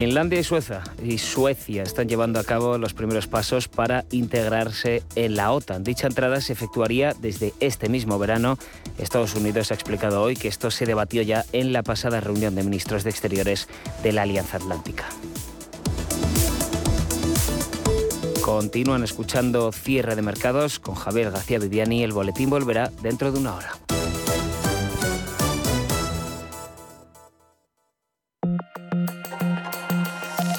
Finlandia y Suecia, y Suecia están llevando a cabo los primeros pasos para integrarse en la OTAN. Dicha entrada se efectuaría desde este mismo verano. Estados Unidos ha explicado hoy que esto se debatió ya en la pasada reunión de ministros de Exteriores de la Alianza Atlántica. Continúan escuchando Cierre de Mercados con Javier García Viviani. El boletín volverá dentro de una hora.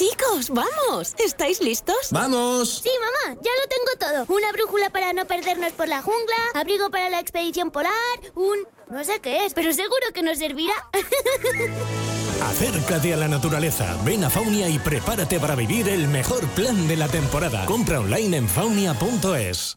Chicos, vamos. ¿Estáis listos? ¡Vamos! Sí, mamá, ya lo tengo todo. Una brújula para no perdernos por la jungla, abrigo para la expedición polar, un... no sé qué es, pero seguro que nos servirá. Acércate a la naturaleza, ven a Faunia y prepárate para vivir el mejor plan de la temporada. Compra online en faunia.es.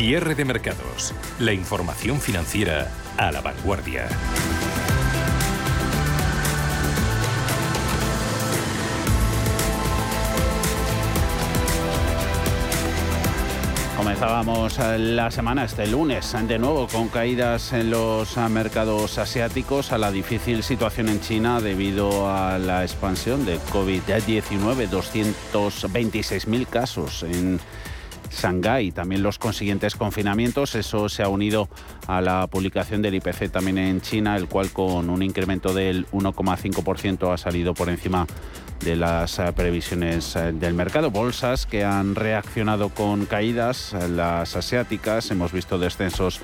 Cierre de mercados. La información financiera a la vanguardia. Comenzábamos la semana este lunes de nuevo con caídas en los mercados asiáticos a la difícil situación en China debido a la expansión de COVID-19, 226.000 casos en Shanghái. También los consiguientes confinamientos, eso se ha unido a la publicación del IPC también en China, el cual con un incremento del 1,5% ha salido por encima de las eh, previsiones eh, del mercado. Bolsas que han reaccionado con caídas, eh, las asiáticas, hemos visto descensos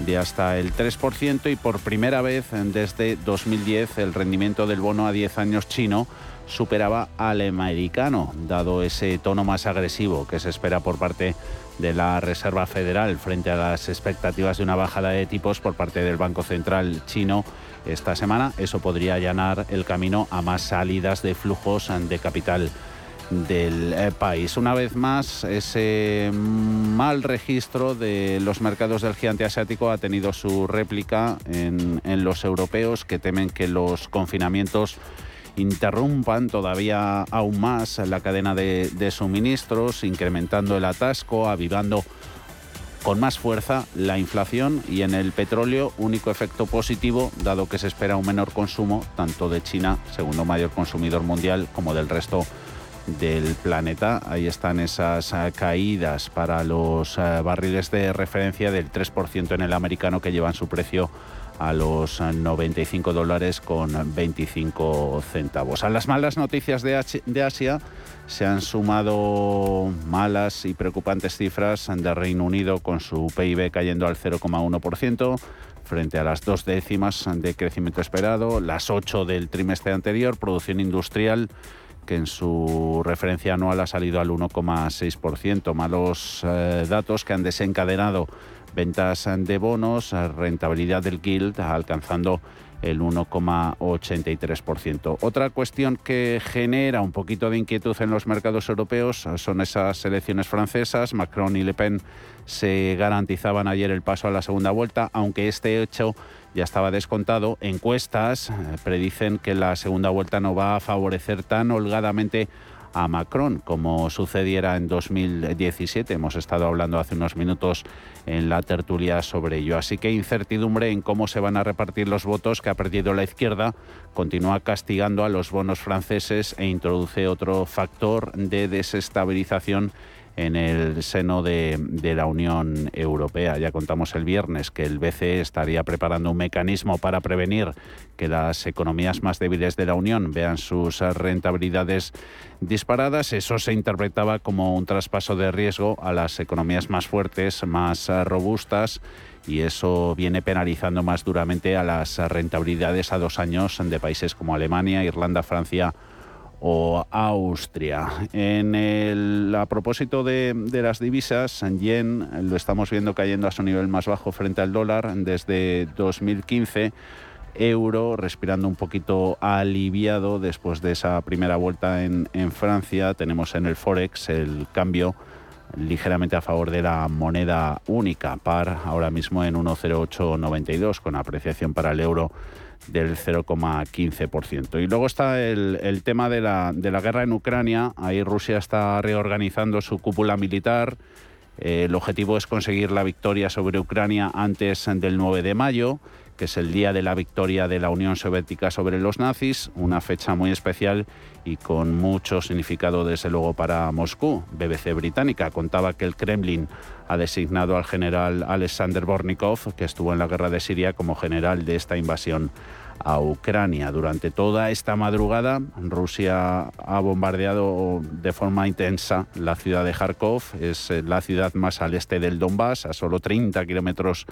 de hasta el 3% y por primera vez desde 2010 el rendimiento del bono a 10 años chino superaba al americano, dado ese tono más agresivo que se espera por parte de la Reserva Federal frente a las expectativas de una bajada de tipos por parte del Banco Central chino esta semana. Eso podría allanar el camino a más salidas de flujos de capital del eh, país. Una vez más, ese mal registro de los mercados del gigante asiático ha tenido su réplica en, en los europeos que temen que los confinamientos interrumpan todavía aún más la cadena de, suministros, incrementando el atasco, avivando con más fuerza la inflación y en el petróleo único efecto positivo dado que se espera un menor consumo tanto de China, segundo mayor consumidor mundial, como del resto del planeta. Ahí están esas eh, caídas para los eh, barriles de referencia del 3% en el americano que llevan su precio a los 95 dólares con 25 centavos. A las malas noticias de, Asia se han sumado malas y preocupantes cifras de Reino Unido con su PIB cayendo al 0,1% frente a las dos décimas de crecimiento esperado, las ocho del trimestre anterior, producción industrial que en su referencia anual ha salido al 1,6%. Malos eh, datos que han desencadenado ventas de bonos, rentabilidad del Guild alcanzando el 1,83%. Otra cuestión que genera un poquito de inquietud en los mercados europeos son esas elecciones francesas. Macron y Le Pen se garantizaban ayer el paso a la segunda vuelta, aunque este hecho ya estaba descontado. Encuestas eh, predicen que la segunda vuelta no va a favorecer tan holgadamente a Macron, como sucediera en 2017. Hemos estado hablando hace unos minutos en la tertulia sobre ello. Así que incertidumbre en cómo se van a repartir los votos que ha perdido la izquierda, continúa castigando a los bonos franceses e introduce otro factor de desestabilización en el seno de, la Unión Europea. Ya contamos el viernes que el BCE estaría preparando un mecanismo para prevenir que las economías más débiles de la Unión vean sus rentabilidades disparadas. Eso se interpretaba como un traspaso de riesgo a las economías más fuertes, más robustas y eso viene penalizando más duramente a las rentabilidades a dos años de países como Alemania, Irlanda, Francia o Austria. En el, a propósito de, de las divisas, yen lo estamos viendo cayendo a su nivel más bajo frente al dólar desde 2015 euro, respirando un poquito aliviado después de esa primera vuelta en, en, Francia. Tenemos en el Forex el cambio ligeramente a favor de la moneda única, par ahora mismo en 1,0892, con apreciación para el euro del 0,15%. Y luego está el, tema de la, de la, guerra en Ucrania. Ahí Rusia está reorganizando su cúpula militar. Eh, el objetivo es conseguir la victoria sobre Ucrania antes del 9 de mayo que es el día de la victoria de la Unión Soviética sobre los nazis, una fecha muy especial y con mucho significado desde luego para Moscú. BBC británica contaba que el Kremlin ha designado al general Alexander Bornikov, que estuvo en la guerra de Siria, como general de esta invasión a Ucrania. Durante toda esta madrugada, Rusia ha bombardeado de forma intensa la ciudad de Kharkov. Es eh, la ciudad más al este del Donbass, a solo 30 kilómetros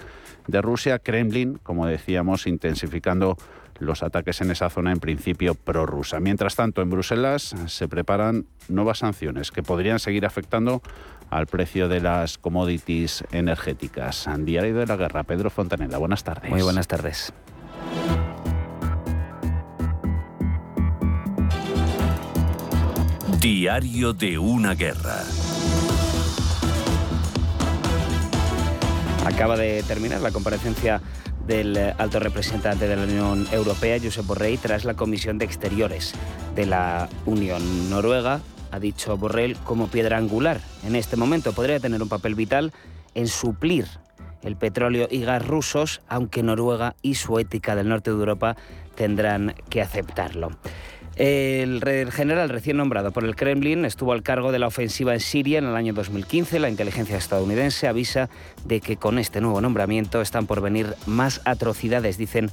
de Rusia. Kremlin, como decíamos, intensificando los ataques en esa zona en principio prorrusa. Mientras tanto, en Bruselas se preparan nuevas sanciones que podrían seguir afectando al precio de las commodities energéticas. Diario de la Guerra, Pedro Fontanella, buenas tardes. Muy buenas tardes. Diario de una guerra. Acaba de terminar la comparecencia del alto representante de la Unión Europea, Josep Borrell, tras la Comisión de Exteriores de la Unión Noruega. Ha dicho Borrell como piedra angular en este momento podría tener un papel vital en suplir el petróleo y gas rusos, aunque Noruega y su ética del norte de Europa tendrán que aceptarlo. El, general recién nombrado por el Kremlin estuvo al cargo de la ofensiva en Siria en el año 2015. La inteligencia estadounidense avisa de que con este nuevo nombramiento están por venir más atrocidades, dicen,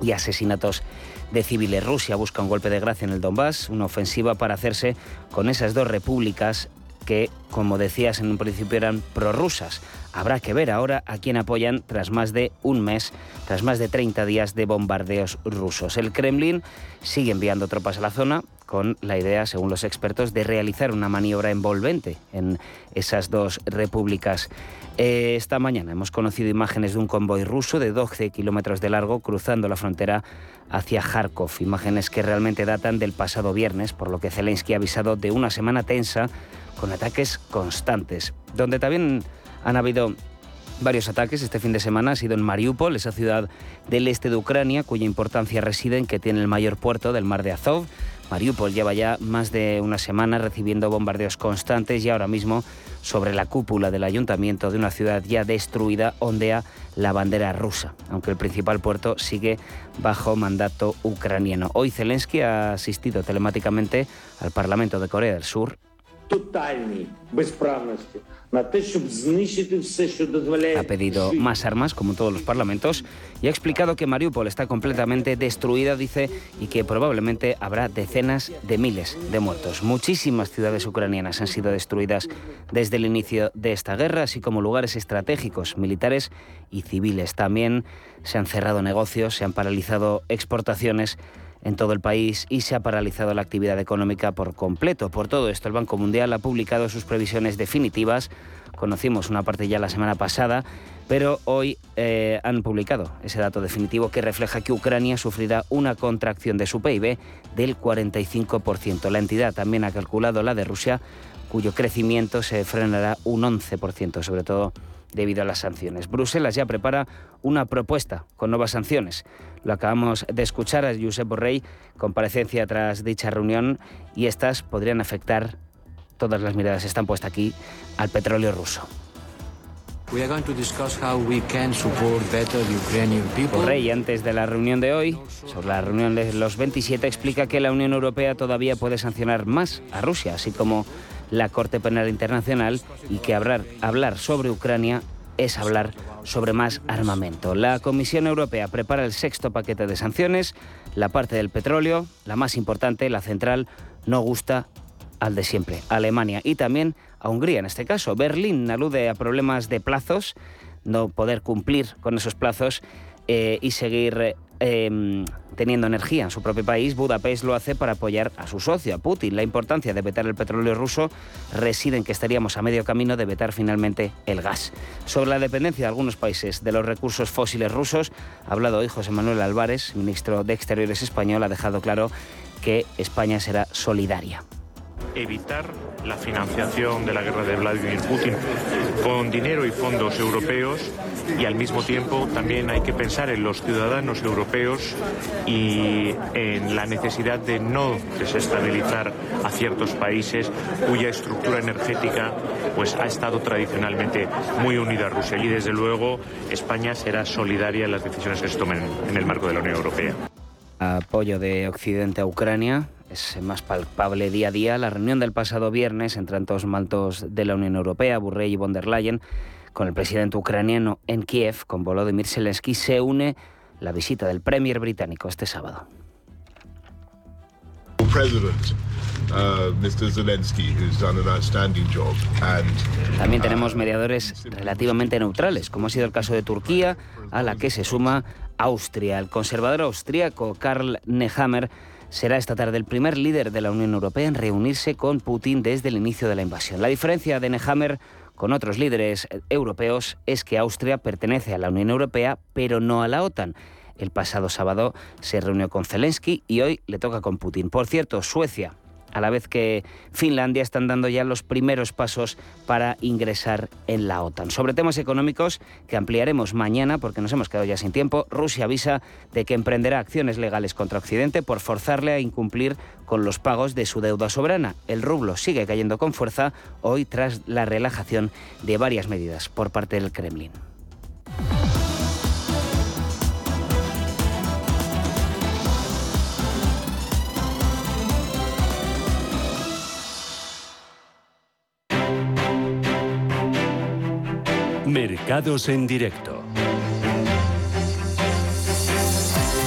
y asesinatos de civiles. Rusia busca un golpe de gracia en el Donbass, una ofensiva para hacerse con esas dos repúblicas que, como decías en un principio, eran prorrusas. Habrá que ver ahora a quién apoyan tras más de un mes, tras más de 30 días de bombardeos rusos. El Kremlin sigue enviando tropas a la zona con la idea, según los expertos, de realizar una maniobra envolvente en esas dos repúblicas. Eh, esta mañana hemos conocido imágenes de un convoy ruso de 12 kilómetros de largo cruzando la frontera hacia Kharkov, imágenes que realmente datan del pasado viernes, por lo que Zelensky ha avisado de una semana tensa con ataques constantes, donde también han habido varios ataques este fin de semana. Ha sido en Mariupol, esa ciudad del este de Ucrania, cuya importancia reside en que tiene el mayor puerto del mar de Azov. Mariupol lleva ya más de una semana recibiendo bombardeos constantes y ahora mismo sobre la cúpula del ayuntamiento de una ciudad ya destruida ondea la bandera rusa, aunque el principal puerto sigue bajo mandato ucraniano. Hoy Zelensky ha asistido telemáticamente al Parlamento de Corea del Sur ha pedido más armas, como todos los parlamentos, y ha explicado que Mariupol está completamente destruida, dice, y que probablemente habrá decenas de miles de muertos. Muchísimas ciudades ucranianas han sido destruidas desde el inicio de esta guerra, así como lugares estratégicos, militares y civiles. También se han cerrado negocios, se han paralizado exportaciones en todo el país y se ha paralizado la actividad económica por completo. Por todo esto, el Banco Mundial ha publicado sus previsiones definitivas. Conocimos una parte ya la semana pasada, pero hoy eh, han publicado ese dato definitivo que refleja que Ucrania sufrirá una contracción de su PIB del 45%. La entidad también ha calculado la de Rusia, cuyo crecimiento se frenará un 11%, sobre todo debido a las sanciones. Bruselas ya prepara una propuesta con nuevas sanciones. Lo acabamos de escuchar a Josep Borrell, comparecencia tras dicha reunión, y estas podrían afectar, todas las miradas están puestas aquí, al petróleo ruso. Borrell, antes de la reunión de hoy, sobre la reunión de los 27, explica que la Unión Europea todavía puede sancionar más a Rusia, así como la Corte Penal Internacional y que hablar, hablar sobre Ucrania es hablar sobre más armamento. La Comisión Europea prepara el sexto paquete de sanciones. La parte del petróleo, la más importante, la central, no gusta al de siempre, Alemania y también a Hungría en este caso. Berlín alude a problemas de plazos, no poder cumplir con esos plazos eh, y seguir Em, teniendo energía en su propio país, Budapest lo hace para apoyar a su socio, a Putin. La importancia de vetar el petróleo ruso reside en que estaríamos a medio camino de vetar finalmente el gas. Sobre la dependencia de algunos países de los recursos fósiles rusos, ha hablado hoy José Manuel Álvarez, ministro de Exteriores español, ha dejado claro que España será solidaria evitar la financiación de la guerra de Vladimir Putin con dinero y fondos europeos y al mismo tiempo también hay que pensar en los ciudadanos europeos y en la necesidad de no desestabilizar a ciertos países cuya estructura energética pues ha estado tradicionalmente muy unida a Rusia y desde luego España será solidaria en las decisiones que se tomen en el marco de la Unión Europea. Apoyo de Occidente a Ucrania es más palpable día a día la reunión del pasado viernes entre tantos maltos de la Unión Europea, Burrell y von der Leyen, con el presidente ucraniano en Kiev, con Volodymyr Zelensky, se une la visita del premier británico este sábado. También tenemos mediadores relativamente neutrales, como ha sido el caso de Turquía, a la que se suma Austria. El conservador austríaco Karl Nehammer será esta tarde el primer líder de la Unión Europea en reunirse con Putin desde el inicio de la invasión. La diferencia de Nehammer con otros líderes europeos es que Austria pertenece a la Unión Europea, pero no a la OTAN. El pasado sábado se reunió con Zelensky y hoy le toca con Putin. Por cierto, Suecia a la vez que Finlandia están dando ya los primeros pasos para ingresar en la OTAN. Sobre temas económicos que ampliaremos mañana porque nos hemos quedado ya sin tiempo, Rusia avisa de que emprenderá acciones legales contra Occidente por forzarle a incumplir con los pagos de su deuda soberana. El rublo sigue cayendo con fuerza hoy tras la relajación de varias medidas por parte del Kremlin. Mercados en directo.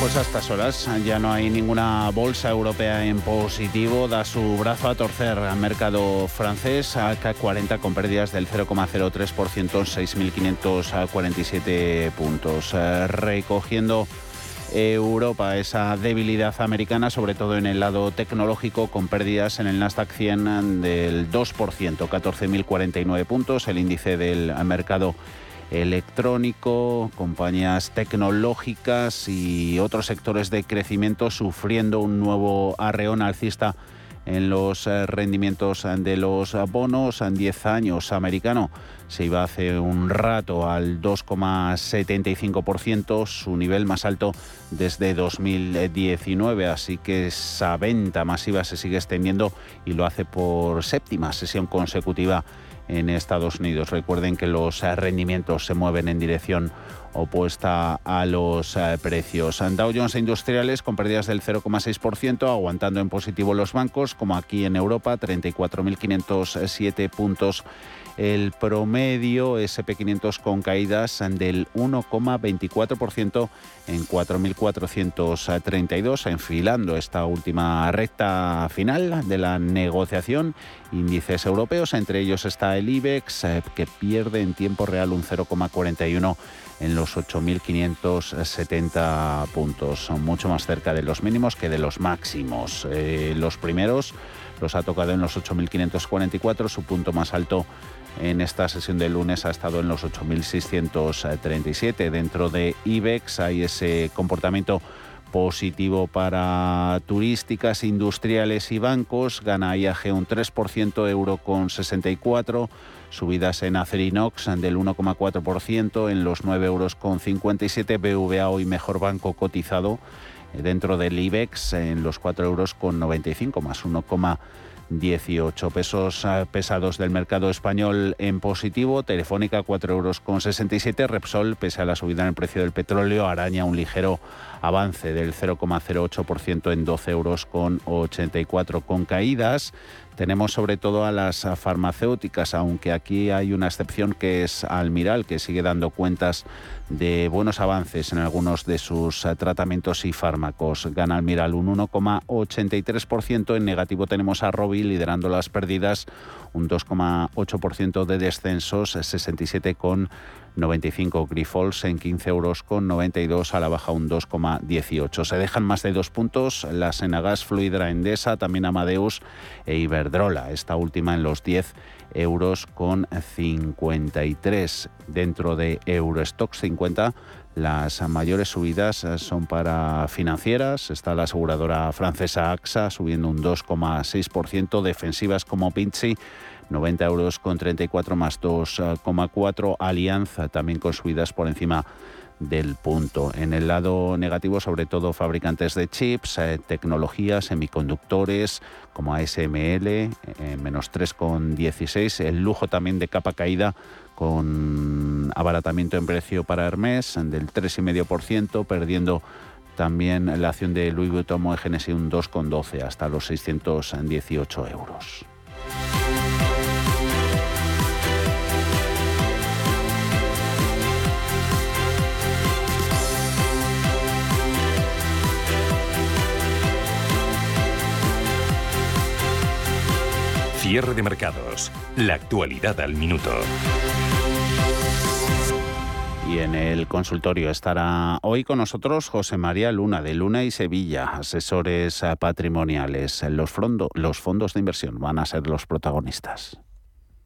Pues a estas horas ya no hay ninguna bolsa europea en positivo. Da su brazo a torcer al mercado francés, a 40 con pérdidas del 0,03%, 6.547 puntos. Eh, recogiendo Europa, esa debilidad americana, sobre todo en el lado tecnológico, con pérdidas en el Nasdaq 100 del 2%, 14.049 puntos, el índice del mercado electrónico, compañías tecnológicas y otros sectores de crecimiento sufriendo un nuevo arreón alcista en los eh, rendimientos de los bonos en 10 años americano. Se iba hace un rato al 2,75%, su nivel más alto desde 2019, así que esa venta masiva se sigue extendiendo y lo hace por séptima sesión consecutiva en Estados Unidos. Recuerden que los rendimientos se mueven en dirección opuesta a los eh, precios. Dow Jones Industriales con pérdidas del 0,6%, aguantando en positivo los bancos, como aquí en Europa, 34.507 puntos el promedio SP500 con caídas del 1,24% en 4.432, enfilando esta última recta final de la negociación. Índices europeos, entre ellos está el IBEX, eh, que pierde en tiempo real un 0,41 en los 8.570 puntos. Son mucho más cerca de los mínimos que de los máximos. Eh, los primeros los ha tocado en los 8.544, su punto más alto en esta sesión de lunes ha estado en los 8.637. Dentro de IBEX hay ese comportamiento positivo para turísticas, industriales y bancos. Gana IAG un 3%, euro con 64. Subidas en Acerinox del 1,4% en los 9 euros con 57. BVA hoy mejor banco cotizado eh, dentro del IBEX en los 4 euros con 95 más 1,5 18 pesos eh, pesados del mercado español en positivo. Telefónica 4 euros con 67. Repsol, pese a la subida en el precio del petróleo, araña un ligero avance del 0,08% en 12 euros con 84 con caídas. Tenemos sobre todo a las farmacéuticas, aunque aquí hay una excepción que es Almiral, que sigue dando cuentas de buenos avances en algunos de sus tratamientos y fármacos. Gana Almiral un 1,83%. En negativo tenemos a Robi liderando las pérdidas, un 2,8% de descensos, 67 con 95 Grifols en 15 euros con 92 a la baja un 2,18. Se dejan más de dos puntos las Enagas, Fluidra, Endesa, también Amadeus e Iberdrola, esta última en los 10 euros con 53. Dentro de Eurostox 50 las mayores subidas son para financieras. Está la aseguradora francesa AXA subiendo un 2,6%. Defensivas como Pinci 90 euros con 34 más 2,4. Alianza también con subidas por encima del punto. En el lado negativo, sobre todo fabricantes de chips, eh, tecnologías, semiconductores como ASML, eh, menos 3,16. El lujo también de capa caída con abaratamiento en precio para Hermes del 3,5%, perdiendo también la acción de Louis Vuitton Moe Genesis un 2,12 hasta los 618 euros. Cierre de mercados. La actualidad al minuto. Y en el consultorio estará hoy con nosotros José María Luna de Luna y Sevilla, asesores patrimoniales. Los, los fondos de inversión van a ser los protagonistas.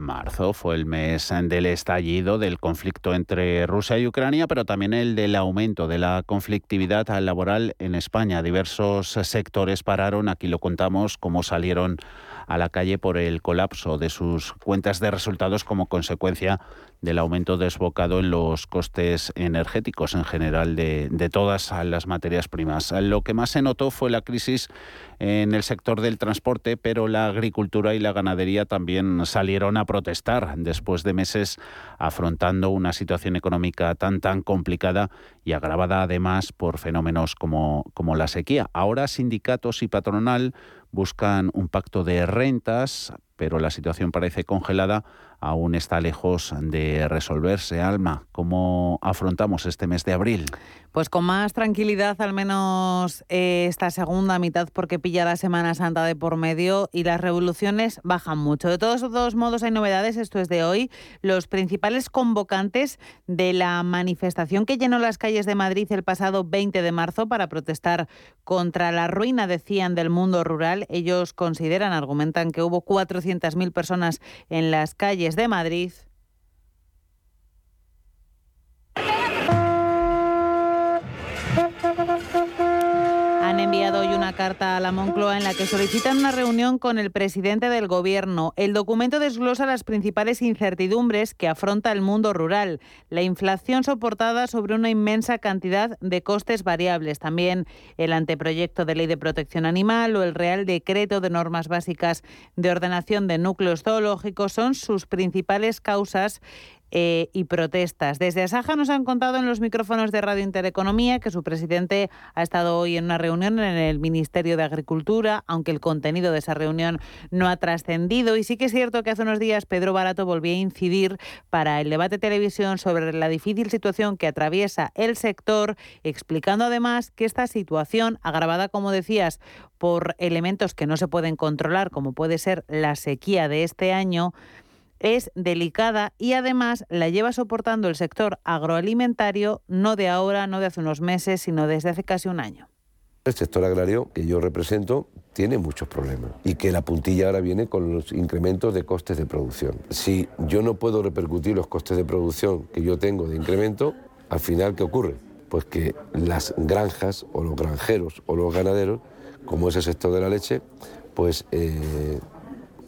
Marzo fue el mes del estallido del conflicto entre Rusia y Ucrania, pero también el del aumento de la conflictividad laboral en España. Diversos sectores pararon, aquí lo contamos, cómo salieron a la calle por el colapso de sus cuentas de resultados como consecuencia del aumento desbocado en los costes energéticos en general de, de, todas las materias primas. Lo que más se notó fue la crisis en el sector del transporte, pero la agricultura y la ganadería también salieron a protestar después de meses afrontando una situación económica tan tan complicada y agravada además por fenómenos como, como la sequía. Ahora sindicatos y patronal buscan un pacto de rentas pero la situación parece congelada, aún está lejos de resolverse. Alma, ¿cómo afrontamos este mes de abril? Pues con más tranquilidad, al menos eh, esta segunda mitad, porque pilla la Semana Santa de por medio y las revoluciones bajan mucho. De todos, todos modos, hay novedades, esto es de hoy. Los principales convocantes de la manifestación que llenó las calles de Madrid el pasado 20 de marzo para protestar contra la ruina, decían, del mundo rural, ellos consideran, argumentan que hubo 400.000 personas en las calles de Madrid. Carta a la Moncloa en la que solicitan una reunión con el presidente del Gobierno. El documento desglosa las principales incertidumbres que afronta el mundo rural. La inflación soportada sobre una inmensa cantidad de costes variables. También el anteproyecto de ley de protección animal o el Real Decreto de Normas Básicas de Ordenación de Núcleos Zoológicos son sus principales causas eh, y protestas. Desde Asaja nos han contado en los micrófonos de Radio Intereconomía que su presidente ha estado hoy en una reunión en el Ministerio de Agricultura, aunque el contenido de esa reunión no ha trascendido. Y sí que es cierto que hace unos días Pedro Barato volvió a incidir para el debate de televisión sobre la difícil situación que atraviesa el sector, explicando además que esta situación, agravada, como decías, por elementos que no se pueden controlar, como puede ser la sequía de este año, es delicada y además la lleva soportando el sector agroalimentario no de ahora, no de hace unos meses, sino desde hace casi un año. El sector agrario que yo represento tiene muchos problemas y que la puntilla ahora viene con los incrementos de costes de producción. Si yo no puedo repercutir los costes de producción que yo tengo de incremento, al final, ¿qué ocurre? Pues que las granjas o los granjeros o los ganaderos, como es el sector de la leche, pues eh,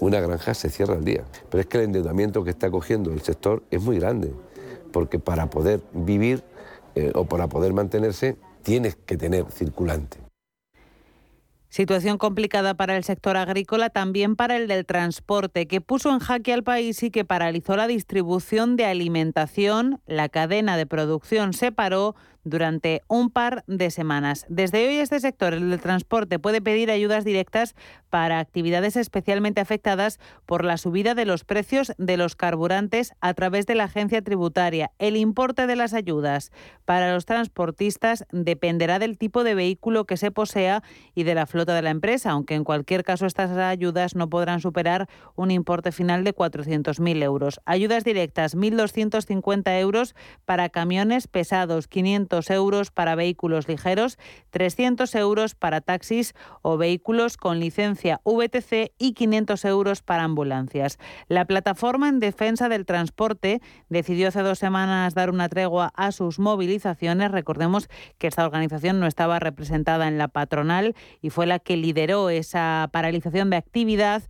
una granja se cierra al día. Pero es que el endeudamiento que está cogiendo el sector es muy grande, porque para poder vivir eh, o para poder mantenerse tienes que tener circulante. Situación complicada para el sector agrícola, también para el del transporte, que puso en jaque al país y que paralizó la distribución de alimentación. La cadena de producción se paró durante un par de semanas. Desde hoy este sector, el del transporte, puede pedir ayudas directas para actividades especialmente afectadas por la subida de los precios de los carburantes a través de la agencia tributaria. El importe de las ayudas para los transportistas dependerá del tipo de vehículo que se posea y de la flota de la empresa, aunque en cualquier caso estas ayudas no podrán superar un importe final de 400.000 euros. Ayudas directas, 1.250 euros para camiones pesados, 500 euros para vehículos ligeros, 300 euros para taxis o vehículos con licencia VTC y 500 euros para ambulancias. La plataforma en defensa del transporte decidió hace dos semanas dar una tregua a sus movilizaciones. Recordemos que esta organización no estaba representada en la patronal y fue la que lideró esa paralización de actividad.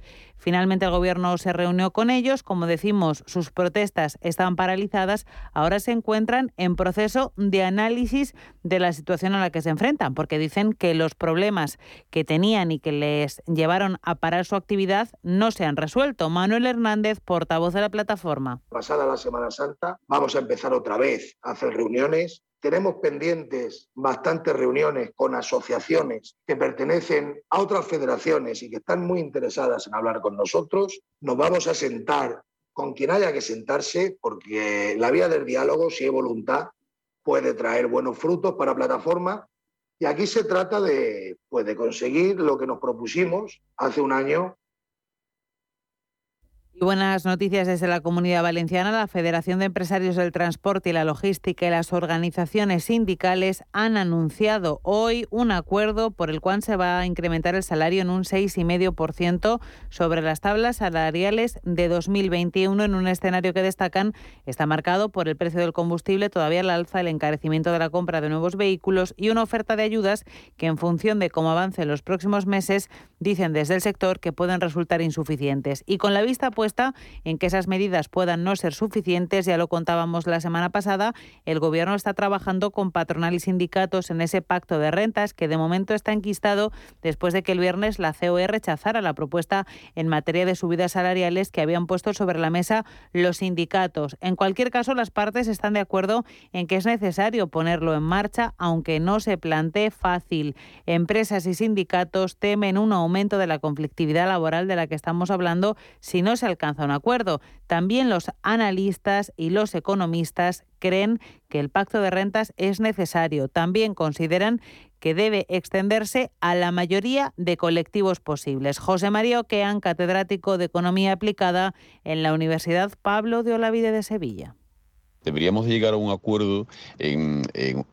Finalmente el gobierno se reunió con ellos. Como decimos, sus protestas estaban paralizadas. Ahora se encuentran en proceso de análisis de la situación a la que se enfrentan, porque dicen que los problemas que tenían y que les llevaron a parar su actividad no se han resuelto. Manuel Hernández, portavoz de la plataforma. Pasada la Semana Santa, vamos a empezar otra vez a hacer reuniones tenemos pendientes bastantes reuniones con asociaciones que pertenecen a otras federaciones y que están muy interesadas en hablar con nosotros. Nos vamos a sentar con quien haya que sentarse porque la vía del diálogo, si hay voluntad, puede traer buenos frutos para la plataforma. Y aquí se trata de, pues, de conseguir lo que nos propusimos hace un año buenas noticias desde la Comunidad Valenciana. La Federación de Empresarios del Transporte y la Logística y las organizaciones sindicales han anunciado hoy un acuerdo por el cual se va a incrementar el salario en un 6,5% sobre las tablas salariales de 2021 en un escenario que destacan está marcado por el precio del combustible, todavía el alza, el encarecimiento de la compra de nuevos vehículos y una oferta de ayudas que en función de cómo avance en los próximos meses dicen desde el sector que pueden resultar insuficientes. Y con la vista pues en que esas medidas puedan no ser suficientes. Ya lo contábamos la semana pasada. El Gobierno está trabajando con patronal y sindicatos en ese pacto de rentas que de momento está enquistado después de que el viernes la COE rechazara la propuesta en materia de subidas salariales que habían puesto sobre la mesa los sindicatos. En cualquier caso, las partes están de acuerdo en que es necesario ponerlo en marcha, aunque no se plantee fácil. Empresas y sindicatos temen un aumento de la conflictividad laboral de la que estamos hablando si no se alcanza un acuerdo. También los analistas y los economistas creen que el pacto de rentas es necesario. También consideran que debe extenderse a la mayoría de colectivos posibles. José María Oquean, catedrático de Economía Aplicada en la Universidad Pablo de Olavide de Sevilla. Deberíamos llegar a un acuerdo en, en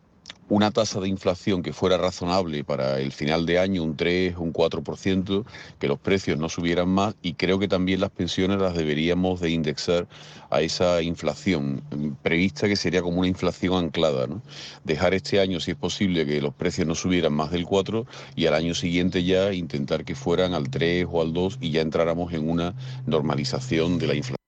una tasa de inflación que fuera razonable para el final de año, un 3, un 4%, que los precios no subieran más y creo que también las pensiones las deberíamos de indexar a esa inflación prevista que sería como una inflación anclada. ¿no? Dejar este año, si es posible, que los precios no subieran más del 4 y al año siguiente ya intentar que fueran al 3 o al 2 y ya entráramos en una normalización de la inflación.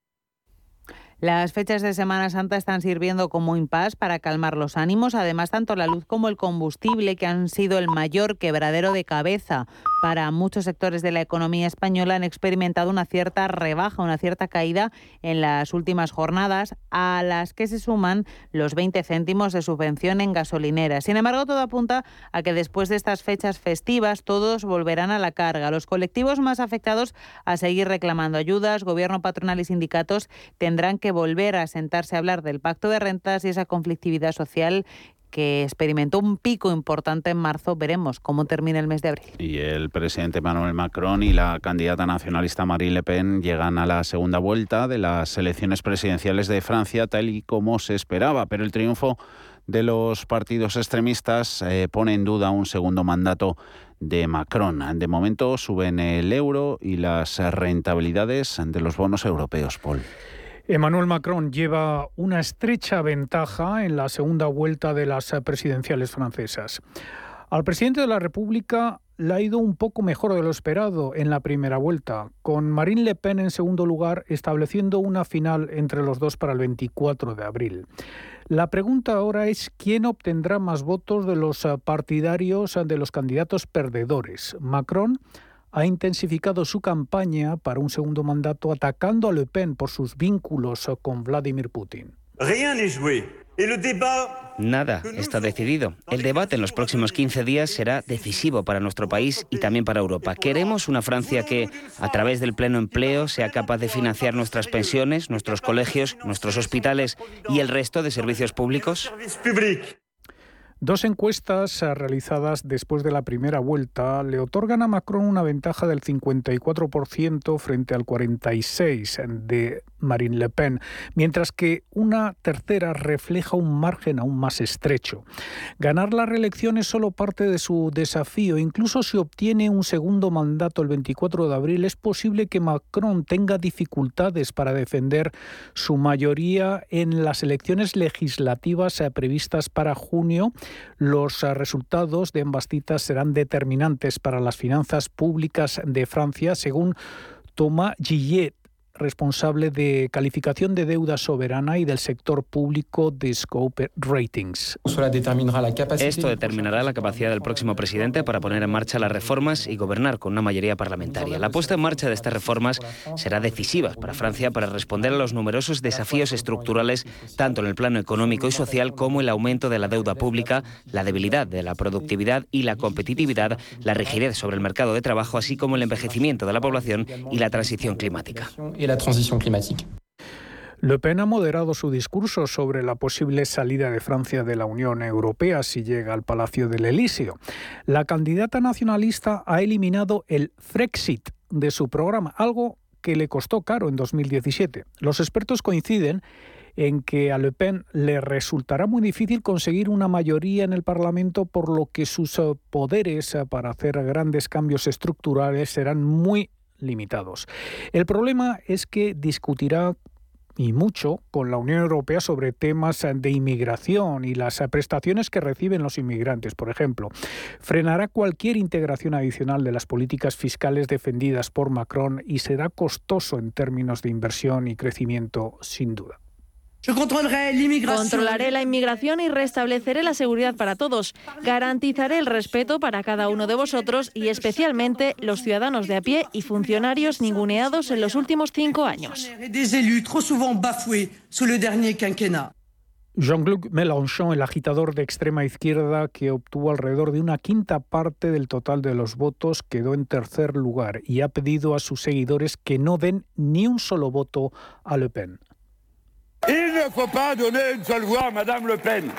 Las fechas de Semana Santa están sirviendo como impas para calmar los ánimos. Además, tanto la luz como el combustible, que han sido el mayor quebradero de cabeza para muchos sectores de la economía española, han experimentado una cierta rebaja, una cierta caída en las últimas jornadas, a las que se suman los 20 céntimos de subvención en gasolineras. Sin embargo, todo apunta a que después de estas fechas festivas todos volverán a la carga. Los colectivos más afectados a seguir reclamando ayudas, gobierno patronal y sindicatos tendrán que volver a sentarse a hablar del pacto de rentas y esa conflictividad social que experimentó un pico importante en marzo. Veremos cómo termina el mes de abril. Y el presidente Emmanuel Macron y la candidata nacionalista Marine Le Pen llegan a la segunda vuelta de las elecciones presidenciales de Francia, tal y como se esperaba. Pero el triunfo de los partidos extremistas eh, pone en duda un segundo mandato de Macron. De momento suben el euro y las rentabilidades de los bonos europeos, Paul. Emmanuel Macron lleva una estrecha ventaja en la segunda vuelta de las presidenciales francesas. Al presidente de la República le ha ido un poco mejor de lo esperado en la primera vuelta, con Marine Le Pen en segundo lugar estableciendo una final entre los dos para el 24 de abril. La pregunta ahora es quién obtendrá más votos de los partidarios de los candidatos perdedores, Macron ha intensificado su campaña para un segundo mandato atacando a Le Pen por sus vínculos con Vladimir Putin. Nada está decidido. El debate en los próximos 15 días será decisivo para nuestro país y también para Europa. Queremos una Francia que, a través del pleno empleo, sea capaz de financiar nuestras pensiones, nuestros colegios, nuestros hospitales y el resto de servicios públicos. Dos encuestas eh, realizadas después de la primera vuelta le otorgan a Macron una ventaja del 54% frente al 46% de Marine Le Pen, mientras que una tercera refleja un margen aún más estrecho. Ganar la reelección es solo parte de su desafío. Incluso si obtiene un segundo mandato el 24 de abril, es posible que Macron tenga dificultades para defender su mayoría en las elecciones legislativas eh, previstas para junio los eh, resultados de ambas citas serán determinantes para las finanzas públicas de Francia, según Thomas Gillet, responsable de calificación de deuda soberana y del sector público de Scope Ratings. Esto determinará la capacidad del próximo presidente para poner en marcha las reformas y gobernar con una mayoría parlamentaria. La puesta en marcha de estas reformas será decisiva para Francia para responder a los numerosos desafíos estructurales, tanto en el plano económico y social como el aumento de la deuda pública, la debilidad de la productividad y la competitividad, la rigidez sobre el mercado de trabajo, así como el envejecimiento de la población y la transición climática transición climática. Le Pen ha moderado su discurso sobre la posible salida de Francia de la Unión Europea si llega al Palacio del Elíseo. La candidata nacionalista ha eliminado el Frexit de su programa, algo que le costó caro en 2017. Los expertos coinciden en que a Le Pen le resultará muy difícil conseguir una mayoría en el Parlamento, por lo que sus poderes para hacer grandes cambios estructurales serán muy limitados. El problema es que discutirá y mucho con la Unión Europea sobre temas de inmigración y las prestaciones que reciben los inmigrantes, por ejemplo. Frenará cualquier integración adicional de las políticas fiscales defendidas por Macron y será costoso en términos de inversión y crecimiento, sin duda. Controlaré la inmigración y restableceré la seguridad para todos. Garantizaré el respeto para cada uno de vosotros y especialmente los ciudadanos de a pie y funcionarios ninguneados en los últimos cinco años. Jean-Luc Mélenchon, el agitador de extrema izquierda que obtuvo alrededor de una quinta parte del total de los votos, quedó en tercer lugar y ha pedido a sus seguidores que no den ni un solo voto a Le Pen. Il ne faut pas donner une seule voix Madame Le Pen.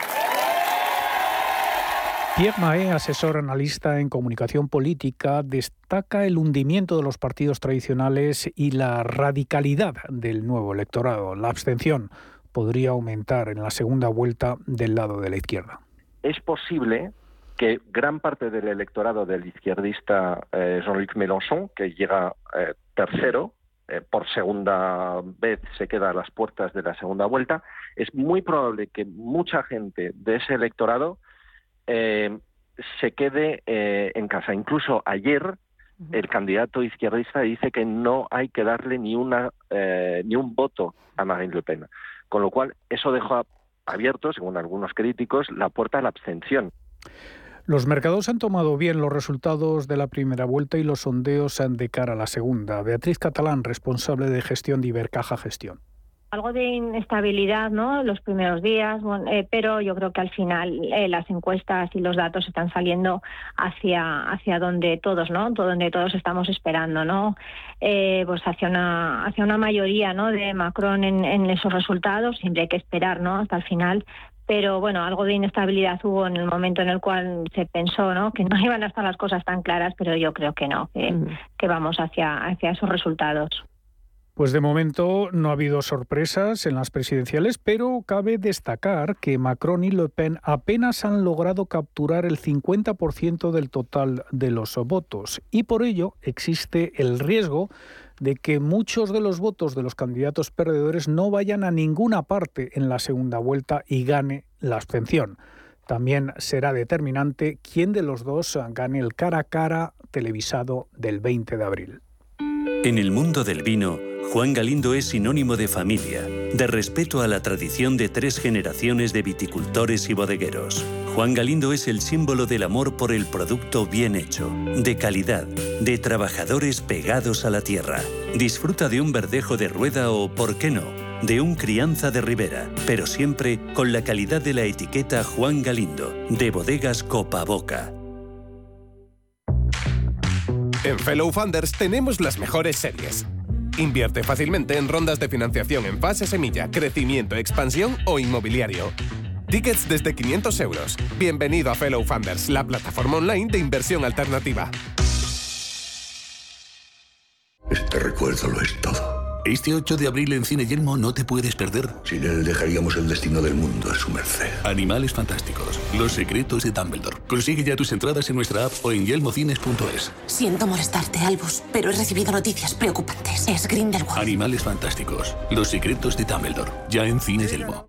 Pierre Mahé, asesor analista en comunicación política, destaca el hundimiento de los partidos tradicionales y la radicalidad del nuevo electorado. La abstención podría aumentar en la segunda vuelta del lado de la izquierda. Es posible que gran parte del electorado del izquierdista eh, Jean-Luc Mélenchon, que llega eh, tercero, eh, por segunda vez se queda a las puertas de la segunda vuelta, es muy probable que mucha gente de ese electorado eh, se quede eh, en casa. Incluso ayer el candidato izquierdista dice que no hay que darle ni una ni un voto a Marine Le Pen, con lo cual eso deja abierto, según algunos críticos, la puerta a la abstención. Los mercados han tomado bien los resultados de la primera vuelta y los sondeos de cara a la segunda. Beatriz Catalán, responsable de gestión de Ibercaja Gestión algo de inestabilidad ¿no? los primeros días, eh, pero yo creo que al final eh, las encuestas y los datos están saliendo hacia hacia donde todos, ¿no? donde todos estamos esperando, ¿no? Eh, pues hacia una hacia una mayoría, ¿no? De Macron en, en, esos resultados. Siempre hay que esperar, ¿no? Hasta el final, pero bueno, algo de inestabilidad hubo en el momento en el cual se pensó ¿no? que no iban a estar las cosas tan claras, pero yo creo que no, que, vamos hacia, hacia esos resultados. Pues de momento no ha habido sorpresas en las presidenciales, pero cabe destacar que Macron y Le Pen apenas han logrado capturar el 50% del total de los votos y por ello existe el riesgo de que muchos de los votos de los candidatos perdedores no vayan a ninguna parte en la segunda vuelta y gane la abstención. También será determinante quién de los dos gane el cara a cara televisado del 20 de abril. En el mundo del vino, Juan Galindo es sinónimo de familia, de respeto a la tradición de tres generaciones de viticultores y bodegueros. Juan Galindo es el símbolo del amor por el producto bien hecho, de calidad, de trabajadores pegados a la tierra. Disfruta de un verdejo de rueda o, por qué no, de un crianza de ribera, pero siempre con la calidad de la etiqueta Juan Galindo, de bodegas Copa Boca. En Fellow Funders tenemos las mejores series. Invierte fácilmente en rondas de financiación en fase semilla, crecimiento, expansión o inmobiliario. Tickets desde 500 euros. Bienvenido a Fellow Funders, la plataforma online de inversión alternativa. Este recuerdo lo es todo. Este 8 de abril en Cine Yelmo no te puedes perder. Sin él dejaríamos el destino del mundo a su merced. Animales fantásticos. Los secretos de Dumbledore. Consigue ya tus entradas en nuestra app o en yelmocines.es. Siento molestarte, Albus, pero he recibido noticias preocupantes. Es Grindelwald. Animales fantásticos. Los secretos de Dumbledore. Ya en Cine Yelmo.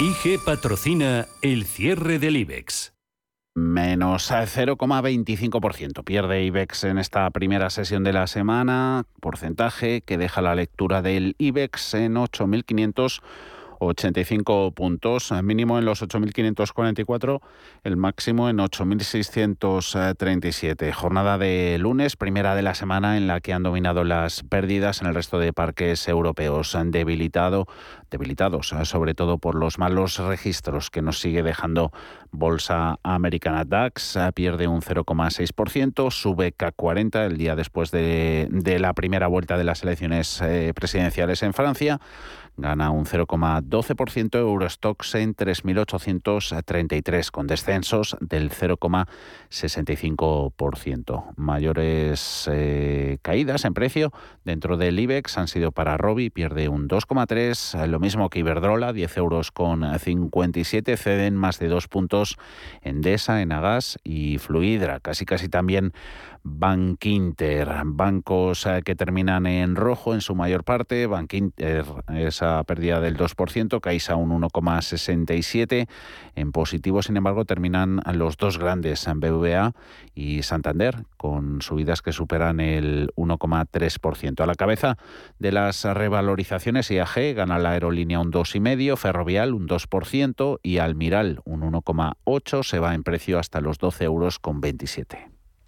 IG patrocina el cierre del IBEX. Menos 0,25% pierde IBEX en esta primera sesión de la semana, porcentaje que deja la lectura del IBEX en 8.500 85 puntos, mínimo en los 8.544, el máximo en 8.637. Jornada de lunes, primera de la semana en la que han dominado las pérdidas en el resto de parques europeos. Debilitado, debilitados sobre todo por los malos registros que nos sigue dejando Bolsa Americana DAX, pierde un 0,6%, sube K40 el día después de, de la primera vuelta de las elecciones eh, presidenciales en Francia gana un 0,12%, Eurostox en 3.833, con descensos del 0,65%. Mayores eh, caídas en precio dentro del IBEX han sido para Robi, pierde un 2,3%, lo mismo que Iberdrola, 10 euros con 57, ceden más de dos puntos Endesa, Enagas y Fluidra, casi casi también Bankinter, bancos eh, que terminan en rojo en su mayor parte, Bankinter esa pérdida del 2%, Caixa un 1,67, en positivo sin embargo terminan los dos grandes, BBVA y Santander, con subidas que superan el 1,3%. A la cabeza de las revalorizaciones IAG gana la aerolínea un 2,5%, Ferrovial un 2% y Almiral un 1,8%, se va en precio hasta los 12 euros con 27.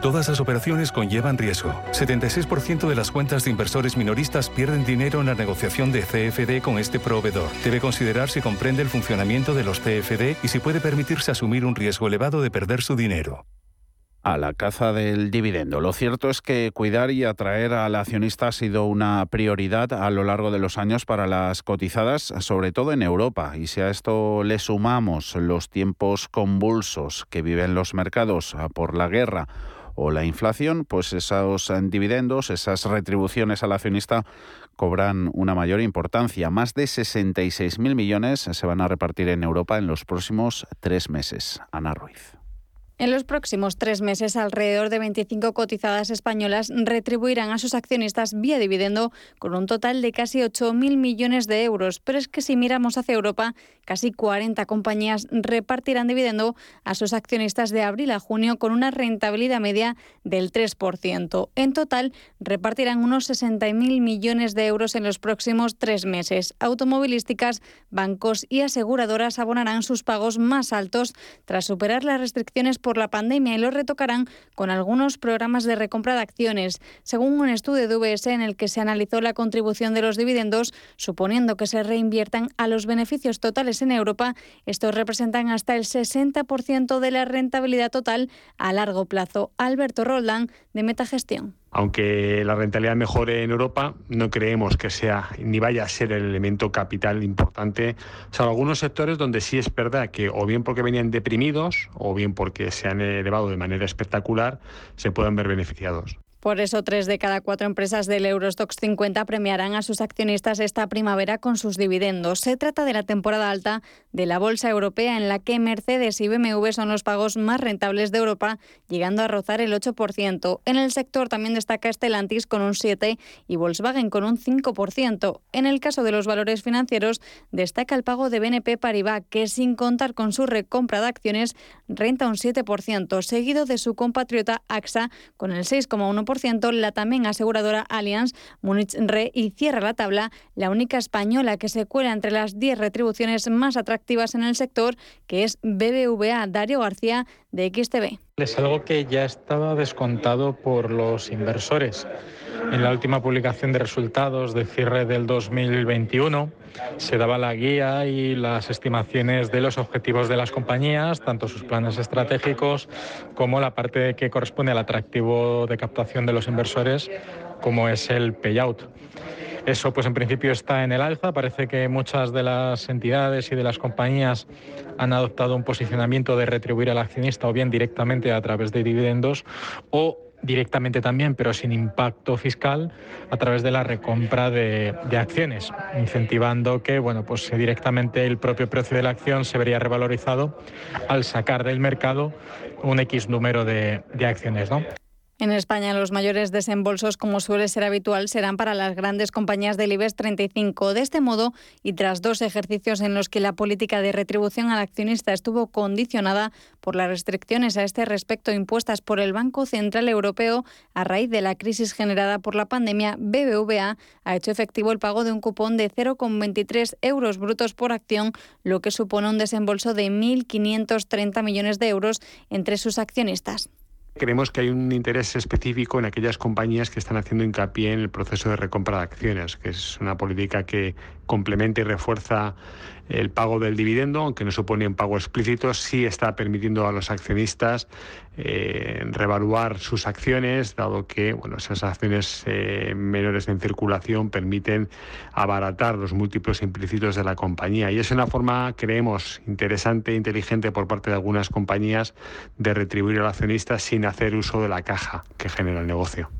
Todas las operaciones conllevan riesgo. 76% de las cuentas de inversores minoristas pierden dinero en la negociación de CFD con este proveedor. Debe considerar si comprende el funcionamiento de los CFD y si puede permitirse asumir un riesgo elevado de perder su dinero a la caza del dividendo. Lo cierto es que cuidar y atraer al accionista ha sido una prioridad a lo largo de los años para las cotizadas, sobre todo en Europa. Y si a esto le sumamos los tiempos convulsos que viven los mercados por la guerra o la inflación, pues esos dividendos, esas retribuciones al accionista cobran una mayor importancia. Más de 66.000 millones se van a repartir en Europa en los próximos tres meses. Ana Ruiz. En los próximos tres meses, alrededor de 25 cotizadas españolas retribuirán a sus accionistas vía dividendo con un total de casi 8.000 millones de euros. Pero es que si miramos hacia Europa, casi 40 compañías repartirán dividendo a sus accionistas de abril a junio con una rentabilidad media del 3%. En total, repartirán unos 60.000 millones de euros en los próximos tres meses. Automovilísticas, bancos y aseguradoras abonarán sus pagos más altos tras superar las restricciones por la pandemia y lo retocarán con algunos programas de recompra de acciones, según un estudio de UBS en el que se analizó la contribución de los dividendos, suponiendo que se reinviertan a los beneficios totales en Europa, estos representan hasta el 60% de la rentabilidad total a largo plazo. Alberto Roldán, de Metagestión. Aunque la rentabilidad mejore en Europa, no creemos que sea ni vaya a ser el elemento capital importante. O sea, algunos sectores donde sí es verdad que o bien porque venían deprimidos o bien porque se han elevado de manera espectacular, se pueden ver beneficiados. Por eso, tres de cada cuatro empresas del Eurostox 50 premiarán a sus accionistas esta primavera con sus dividendos. Se trata de la temporada alta de la Bolsa Europea, en la que Mercedes y BMW son los pagos más rentables de Europa, llegando a rozar el 8%. En el sector también destaca Stellantis con un 7% y Volkswagen con un 5%. En el caso de los valores financieros, destaca el pago de BNP Paribas, que sin contar con su recompra de acciones, renta un 7%, seguido de su compatriota AXA con el 6,1% la también aseguradora Allianz, Munich Re y cierra la tabla la única española que se cuela entre las 10 retribuciones más atractivas en el sector, que es BBVA Dario García de XTB. Es algo que ya estaba descontado por los inversores. En la última publicación de resultados de cierre del 2021 se daba la guía y las estimaciones de los objetivos de las compañías, tanto sus planes estratégicos como la parte que corresponde al atractivo de captación de los inversores, como es el payout. Eso, pues en principio está en el alza. Parece que muchas de las entidades y de las compañías han adoptado un posicionamiento de retribuir al accionista o bien directamente a través de dividendos o directamente también, pero sin impacto fiscal, a través de la recompra de, acciones, incentivando que bueno, pues directamente el propio precio de la acción se vería revalorizado al sacar del mercado un X número de, de acciones. ¿no? En España, los mayores desembolsos, como suele ser habitual, serán para las grandes compañías del IBEX 35. De este modo, y tras dos ejercicios en los que la política de retribución al accionista estuvo condicionada por las restricciones a este respecto impuestas por el Banco Central Europeo a raíz de la crisis generada por la pandemia, BBVA ha hecho efectivo el pago de un cupón de 0,23 euros brutos por acción, lo que supone un desembolso de 1.530 millones de euros entre sus accionistas. Creemos que hay un interés específico en aquellas compañías que están haciendo hincapié en el proceso de recompra de acciones, que es una política que complementa y refuerza el pago del dividendo, aunque no supone un pago explícito, sí está permitiendo a los accionistas eh, revaluar sus acciones, dado que bueno, esas acciones eh, menores en circulación permiten abaratar los múltiplos implícitos de la compañía. Y es una forma, creemos, interesante e inteligente por parte de algunas compañías de retribuir al accionista sin hacer uso de la caja que genera el negocio.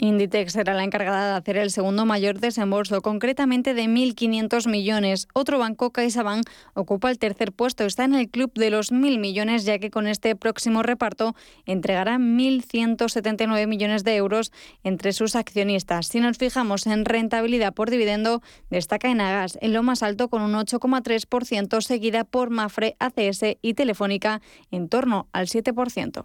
Inditex será la encargada de hacer el segundo mayor desembolso, concretamente de 1.500 millones. Otro banco, CaixaBank, ocupa el tercer puesto. Está en el club de los 1.000 millones, ya que con este próximo reparto entregará 1.179 millones de euros entre sus accionistas. Si nos fijamos en rentabilidad por dividendo, destaca Enagas en lo más alto con un 8,3%, seguida por Mafre, ACS y Telefónica en torno al 7%.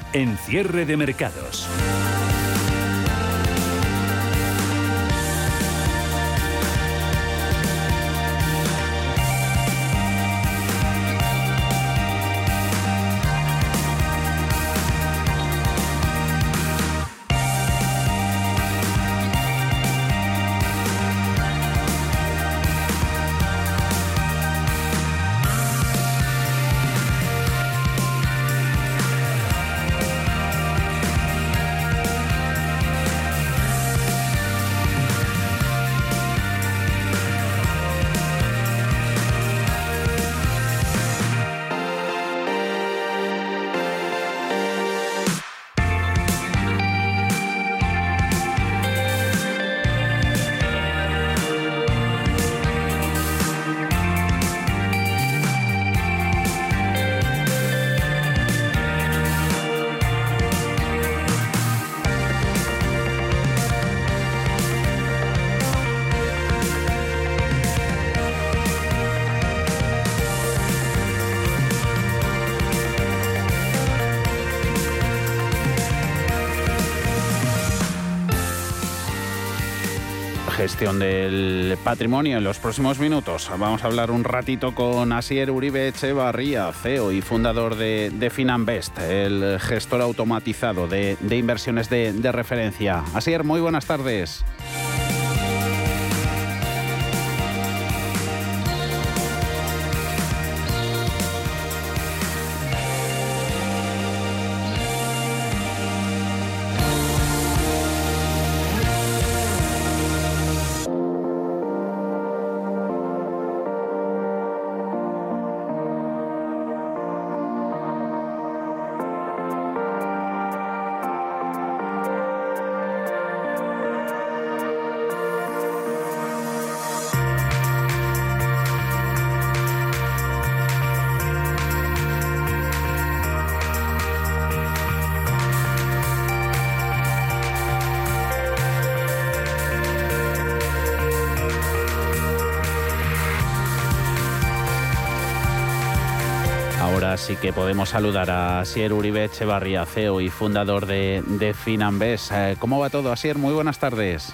en cierre de mercados. Del patrimonio en los próximos minutos. Vamos a hablar un ratito con Asier Uribe Echevarría, CEO y fundador de, de Finanbest, el gestor automatizado de, inversiones de, de referencia. Asier, muy buenas tardes. Podemos saludar a Asier Uribe Echevarría, CEO y fundador de, de. Eh, ¿Cómo va todo, Asier? Muy buenas tardes.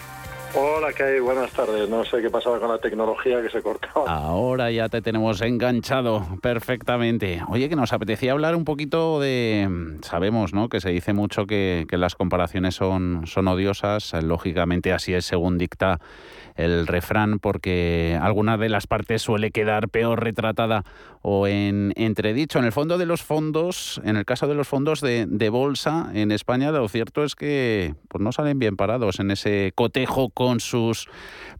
Hola, ¿qué hay? Buenas tardes. No sé qué pasaba con la tecnología que se cortaba. Ahora ya te tenemos enganchado perfectamente. Oye, que nos apetecía hablar un poquito de... Sabemos, ¿no?, que se dice mucho que, que las comparaciones son, son odiosas. Lógicamente así es según dicta el refrán porque alguna de las partes suele quedar peor retratada o en entredicho. En el fondo de los fondos, en el caso de los fondos de, bolsa en España, lo cierto es que pues no salen bien parados en ese cotejo con sus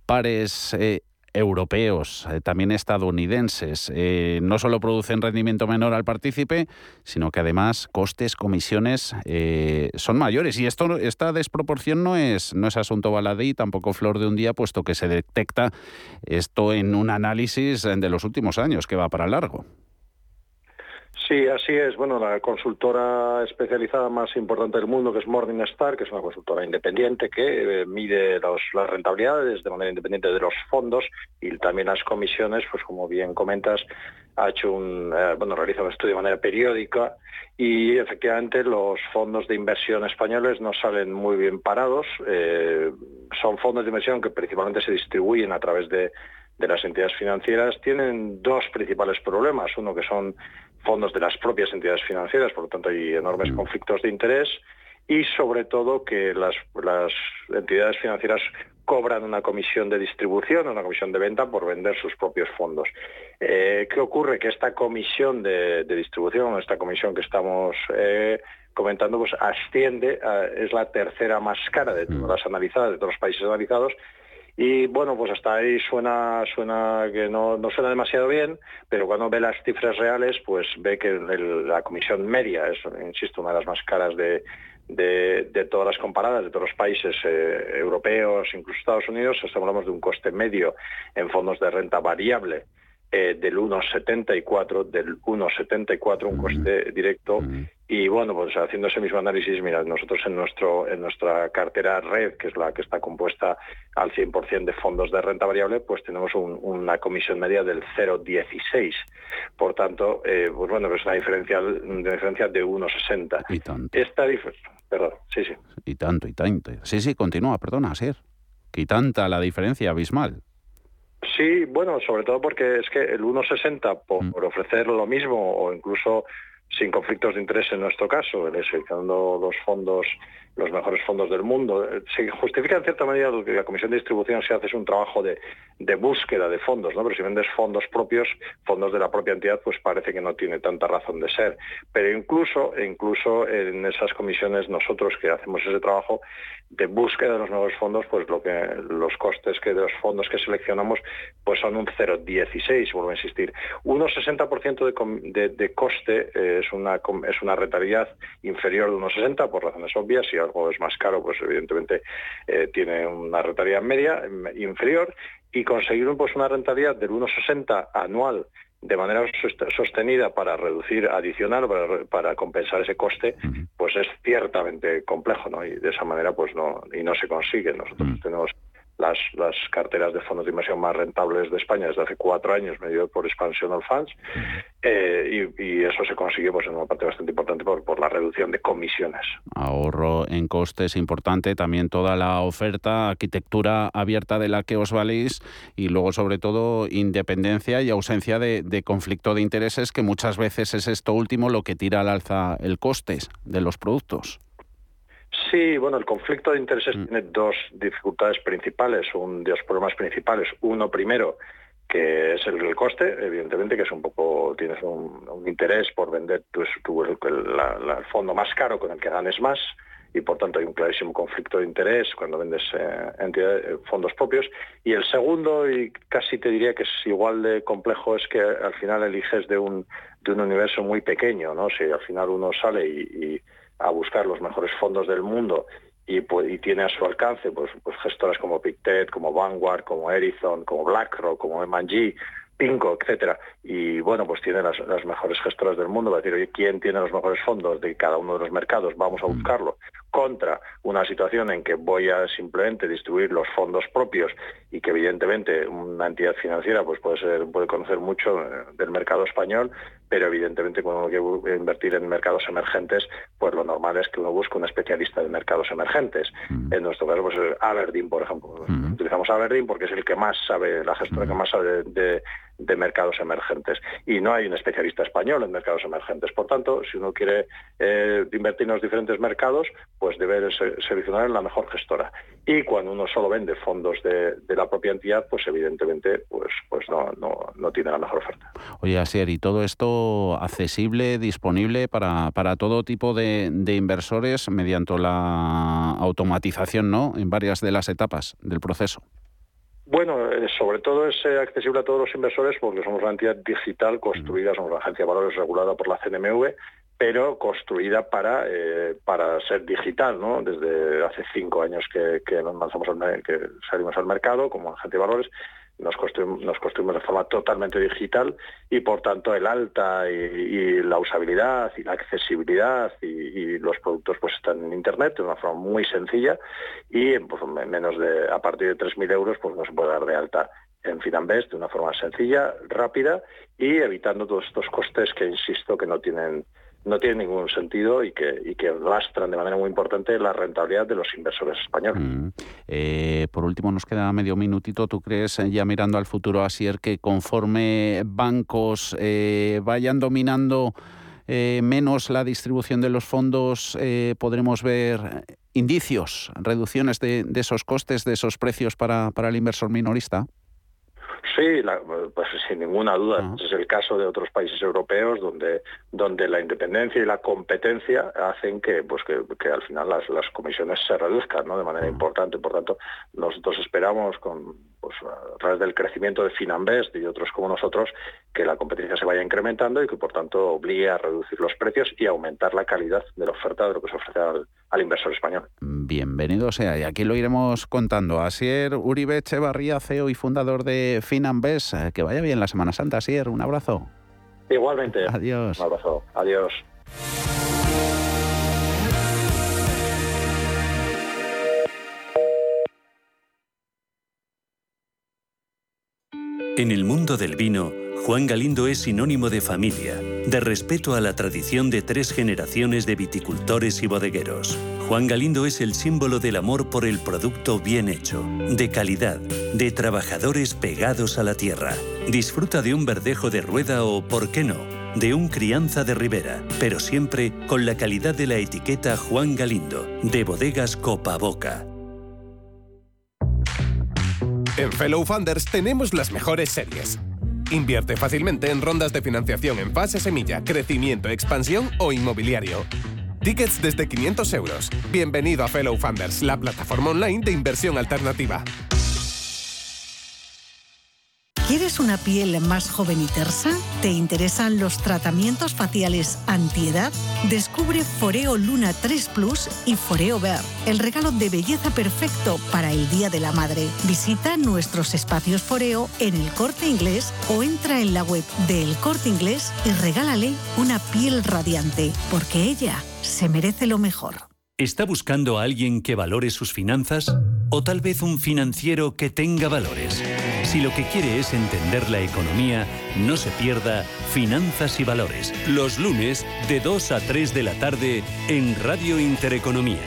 pares eh, europeos, eh, también estadounidenses, eh, no solo producen rendimiento menor al partícipe, sino que además costes, comisiones eh, son mayores. Y esto, esta desproporción no es, no es asunto baladí, tampoco flor de un día, puesto que se detecta esto en un análisis de los últimos años que va para largo. Sí, así es. Bueno, la consultora especializada más importante del mundo, que es Morningstar, que es una consultora independiente que eh, mide las rentabilidades de manera independiente de los fondos y también las comisiones, pues como bien comentas, ha hecho un, eh, bueno, realiza un estudio de manera periódica y efectivamente los fondos de inversión españoles no salen muy bien parados. Eh, son fondos de inversión que principalmente se distribuyen a través de de las entidades financieras tienen dos principales problemas. Uno que son fondos de las propias entidades financieras, por lo tanto hay enormes mm. conflictos de interés y sobre todo que las, entidades financieras cobran una comisión de distribución, una comisión de venta por vender sus propios fondos. Eh, ¿Qué ocurre? Que esta comisión de, distribución, esta comisión que estamos eh, comentando, pues asciende, es la tercera más cara de todas mm. las analizadas, de todos los países analizados, y bueno, pues hasta ahí suena, suena que no, no suena demasiado bien, pero cuando ve las cifras reales, pues ve que la comisión media es, insisto, una de las más caras de, de, todas las comparadas, de todos los países eh, europeos, incluso Estados Unidos, hablamos de un coste medio en fondos de renta variable eh, del 1,74, del 1,74 un coste directo. Y bueno, pues haciendo ese mismo análisis, mira, nosotros en nuestro en nuestra cartera red, que es la que está compuesta al 100% de fondos de renta variable, pues tenemos una comisión media del 0,16. Por tanto, eh, pues bueno, es una diferencia, una diferencia de 1,60. Y tanto. Esta Perdón, sí, sí. Y tanto, y tanto. Sí, sí, continúa, perdona, Ser. Y tanta la diferencia abismal. Sí, bueno, sobre todo porque es que el 1,60 por, mm. por ofrecer lo mismo o incluso sin conflictos de interés en nuestro caso, seleccionando los fondos los mejores fondos del mundo. Se justifica en cierta medida que la Comisión de Distribución se hace un trabajo de, búsqueda de fondos, ¿no? Pero si vendes fondos propios, fondos de la propia entidad, pues parece que no tiene tanta razón de ser. Pero incluso, incluso en esas comisiones nosotros que hacemos ese trabajo de búsqueda de los nuevos fondos, pues lo que los costes que de los fondos que seleccionamos pues son un 0,16, vuelvo a insistir. Un 60% de, de, coste eh, es una es una rentabilidad inferior de unos 60 por razones obvias. Y algo es más caro, pues evidentemente eh, tiene una rentabilidad media inferior. Y conseguir pues una rentabilidad del 1,60 anual de manera sostenida para reducir adicional para, para, compensar ese coste pues es ciertamente complejo no y de esa manera pues no y no se consigue. Nosotros tenemos las, las carteras de fondos de inversión más rentables de España desde hace cuatro años, medido por Expansional Funds, eh, y, eso se consiguió pues, en una parte bastante importante por, por, la reducción de comisiones. Ahorro en costes importante, también toda la oferta, arquitectura abierta de la que os valís y luego sobre todo independencia y ausencia de, de conflicto de intereses, que muchas veces es esto último lo que tira al alza el coste de los productos. Sí, bueno, el conflicto de intereses mm. tiene dos dificultades principales, un, dos problemas principales. Uno primero, que es el, coste, evidentemente, que es un poco, tienes un, interés por vender tu, el, fondo más caro con el que ganes más y por tanto hay un clarísimo conflicto de interés cuando vendes eh, eh, fondos propios. Y el segundo, y casi te diría que es igual de complejo, es que al final eliges de un, de un universo muy pequeño, ¿no? Si al final uno sale y a buscar los mejores fondos del mundo y, pues, y tiene a su alcance pues, pues gestoras como Pictet, como Vanguard, como Ericsson, como BlackRock, como M&G, Pinco, etcétera. Y bueno, pues tiene las, mejores gestoras del mundo. Va a decir, oye, ¿quién tiene los mejores fondos de cada uno de los mercados? Vamos a mm. buscarlo. Contra una situación en que voy a simplemente distribuir los fondos propios y que evidentemente una entidad financiera pues puede ser, puede conocer mucho eh, del mercado español, pero evidentemente cuando uno quiere invertir en mercados emergentes, pues lo normal es que uno busque un especialista de mercados emergentes. Mm. En nuestro caso, pues Aberdeen, por ejemplo. Mm. Utilizamos Aberdeen porque es el que más sabe, la gestora que más sabe de de mercados emergentes. Y no hay un especialista español en mercados emergentes. Por tanto, si uno quiere eh, invertir en los diferentes mercados, pues debe seleccionar en la mejor gestora. Y cuando uno solo vende fondos de, la propia entidad, pues evidentemente pues, pues no, no, tiene la mejor oferta. Oye, Asier, ¿y todo esto accesible, disponible para, para todo tipo de, de inversores mediante la automatización ¿no? en varias de las etapas del proceso? Bueno, eh, sobre todo es eh, accesible a todos los inversores porque somos una entidad digital construida, somos una agencia de valores regulada por la CNMV, pero construida para, eh, para ser digital, ¿no? Desde hace cinco años que, lanzamos al, que salimos al mercado como agencia de valores nos construimos, de forma totalmente digital y por tanto el alta y, la usabilidad y la accesibilidad y, los productos pues están en internet de una forma muy sencilla y pues, menos de a partir de 3.000 euros pues no se puede dar de alta en Finambest de una forma sencilla, rápida y evitando todos estos costes que insisto que no tienen no tiene ningún sentido y que, y que lastran de manera muy importante la rentabilidad de los inversores españoles. Mm. Eh, por último, nos queda medio minutito. ¿Tú crees, eh, ya mirando al futuro, Asier, que conforme bancos eh, vayan dominando menos la distribución de los fondos, podremos ver indicios, reducciones de, esos costes, de esos precios para, para el inversor minorista? Sí, pues sin ninguna duda. es el caso de otros países europeos donde, donde la independencia y la competencia hacen que, pues que, al final las, las, comisiones se reduzcan ¿no? de manera importante. Por tanto, nosotros esperamos con, pues, a través del crecimiento de Finambest y otros como nosotros que la competencia se vaya incrementando y que por tanto obligue a reducir los precios y aumentar la calidad de la oferta de lo que se ofrece al, inversor español. Bienvenido sea, y aquí lo iremos contando. Asier Uribe Echevarría, CEO y fundador de Finambes. Eh, que vaya bien la Semana Santa, Asier. Un abrazo. Igualmente. Adiós. Un abrazo. Adiós. En el mundo del vino, Juan Galindo es sinónimo de familia, de respeto a la tradición de tres generaciones de viticultores y bodegueros. Juan Galindo es el símbolo del amor por el producto bien hecho, de calidad, de trabajadores pegados a la tierra. Disfruta de un verdejo de rueda o, ¿por qué no?, de un crianza de ribera, pero siempre con la calidad de la etiqueta Juan Galindo, de bodegas Copa Boca. En Fellow Funders tenemos las mejores series Invierte fácilmente en rondas de financiación en fase semilla, crecimiento, expansión o inmobiliario. Tickets desde 500 euros. Bienvenido a Fellow Funders, la plataforma online de inversión alternativa. ¿Quieres una piel más joven y tersa? ¿Te interesan los tratamientos faciales antiedad? Descubre Foreo Luna 3 Plus y Foreo Ver, el regalo de belleza perfecto para el Día de la Madre. Visita nuestros espacios Foreo en el Corte Inglés o entra en la web del Corte Inglés y regálale una piel radiante, porque ella se merece lo mejor. ¿Está buscando a alguien que valore sus finanzas? ¿O tal vez un financiero que tenga valores? Si lo que quiere es entender la economía, no se pierda Finanzas y Valores, los lunes de 2 a 3 de la tarde en Radio Intereconomía.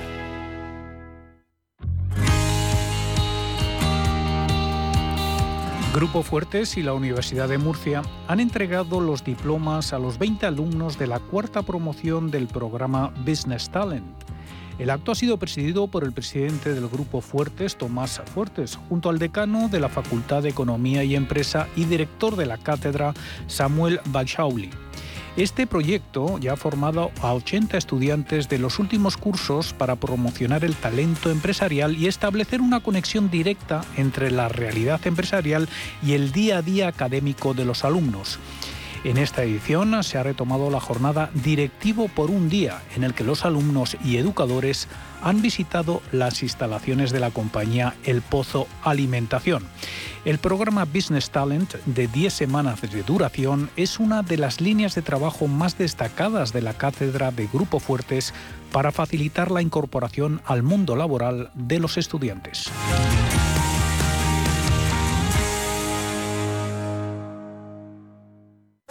Grupo Fuertes y la Universidad de Murcia han entregado los diplomas a los 20 alumnos de la cuarta promoción del programa Business Talent. El acto ha sido presidido por el presidente del Grupo Fuertes, Tomás Fuertes, junto al decano de la Facultad de Economía y Empresa y director de la cátedra, Samuel Bachauli. Este proyecto ya ha formado a 80 estudiantes de los últimos cursos para promocionar el talento empresarial y establecer una conexión directa entre la realidad empresarial y el día a día académico de los alumnos. En esta edición se ha retomado la jornada Directivo por un día, en el que los alumnos y educadores han visitado las instalaciones de la compañía El Pozo Alimentación. El programa Business Talent, de 10 semanas de duración, es una de las líneas de trabajo más destacadas de la cátedra de Grupo Fuertes para facilitar la incorporación al mundo laboral de los estudiantes.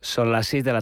Son las 6 de la tarde.